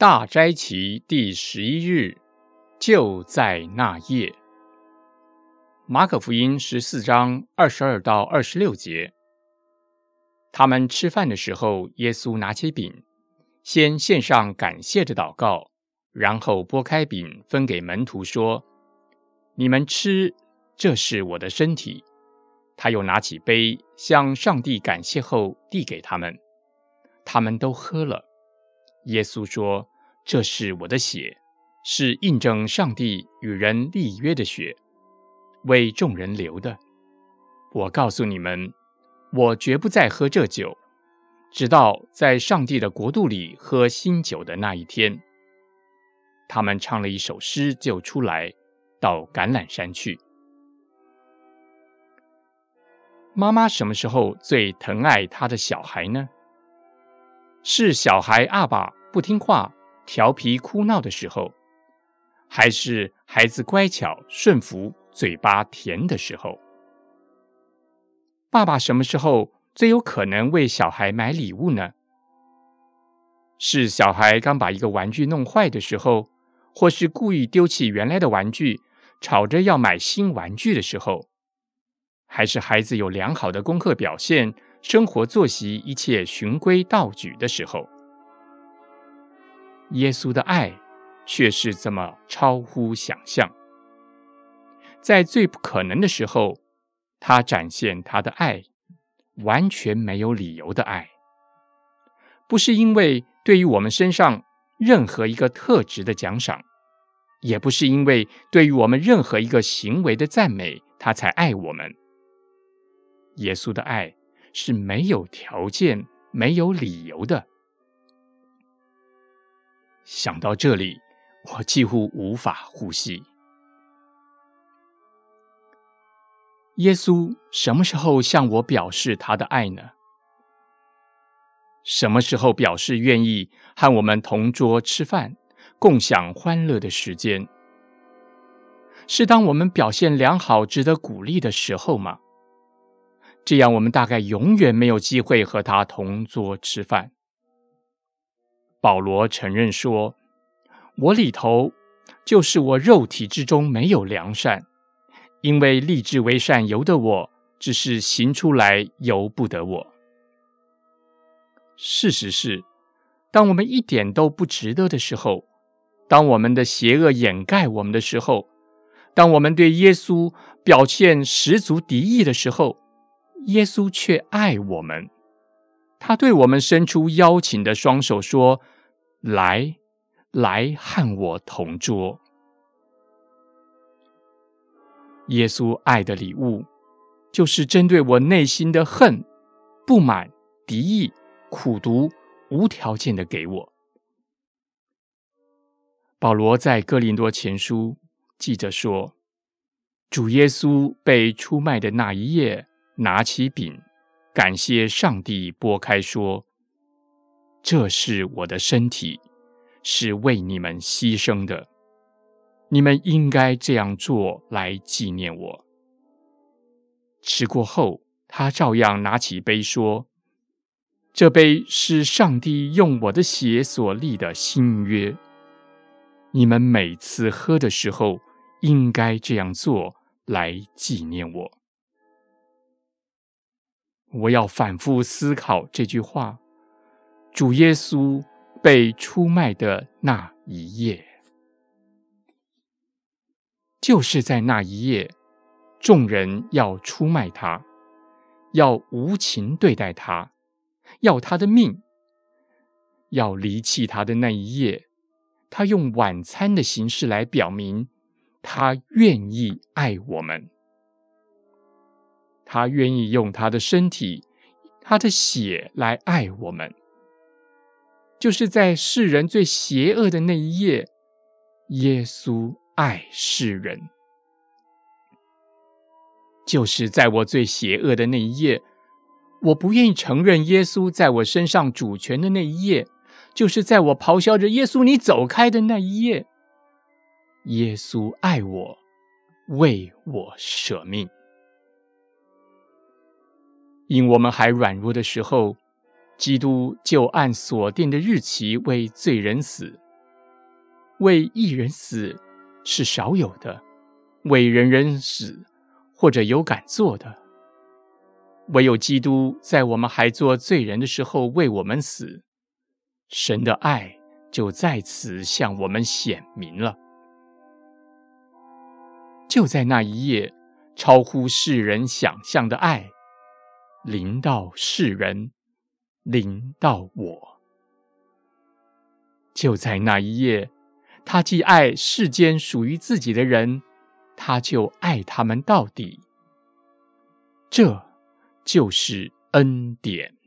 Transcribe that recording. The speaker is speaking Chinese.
大斋期第十一日，就在那夜。马可福音十四章二十二到二十六节，他们吃饭的时候，耶稣拿起饼，先献上感谢的祷告，然后拨开饼分给门徒说：“你们吃，这是我的身体。”他又拿起杯，向上帝感谢后递给他们，他们都喝了。耶稣说。这是我的血，是印证上帝与人立约的血，为众人流的。我告诉你们，我绝不再喝这酒，直到在上帝的国度里喝新酒的那一天。他们唱了一首诗，就出来到橄榄山去。妈妈什么时候最疼爱她的小孩呢？是小孩阿爸不听话。调皮哭闹的时候，还是孩子乖巧顺服、嘴巴甜的时候？爸爸什么时候最有可能为小孩买礼物呢？是小孩刚把一个玩具弄坏的时候，或是故意丢弃原来的玩具，吵着要买新玩具的时候，还是孩子有良好的功课表现、生活作息一切循规蹈矩的时候？耶稣的爱却是这么超乎想象，在最不可能的时候，他展现他的爱，完全没有理由的爱，不是因为对于我们身上任何一个特质的奖赏，也不是因为对于我们任何一个行为的赞美，他才爱我们。耶稣的爱是没有条件、没有理由的。想到这里，我几乎无法呼吸。耶稣什么时候向我表示他的爱呢？什么时候表示愿意和我们同桌吃饭，共享欢乐的时间？是当我们表现良好、值得鼓励的时候吗？这样，我们大概永远没有机会和他同桌吃饭。保罗承认说：“我里头就是我肉体之中没有良善，因为立志为善由得我，只是行出来由不得我。”事实是，当我们一点都不值得的时候，当我们的邪恶掩盖我们的时候，当我们对耶稣表现十足敌意的时候，耶稣却爱我们。他对我们伸出邀请的双手，说：“来，来和我同桌。”耶稣爱的礼物，就是针对我内心的恨、不满、敌意、苦毒，无条件的给我。保罗在哥林多前书记着说：“主耶稣被出卖的那一夜，拿起饼。”感谢上帝拨开说：“这是我的身体，是为你们牺牲的。你们应该这样做来纪念我。”吃过后，他照样拿起杯说：“这杯是上帝用我的血所立的新约。你们每次喝的时候，应该这样做来纪念我。”我要反复思考这句话：主耶稣被出卖的那一夜，就是在那一夜，众人要出卖他，要无情对待他，要他的命，要离弃他的那一夜，他用晚餐的形式来表明他愿意爱我们。他愿意用他的身体、他的血来爱我们，就是在世人最邪恶的那一夜，耶稣爱世人；就是在我最邪恶的那一夜，我不愿意承认耶稣在我身上主权的那一夜，就是在我咆哮着“耶稣，你走开”的那一夜，耶稣爱我，为我舍命。因我们还软弱的时候，基督就按所定的日期为罪人死，为一人死是少有的，为人人死或者有敢做的，唯有基督在我们还做罪人的时候为我们死，神的爱就在此向我们显明了。就在那一夜，超乎世人想象的爱临到世人，临到我。就在那一夜，他既爱世间属于自己的人，他就爱他们到底。这就是恩典。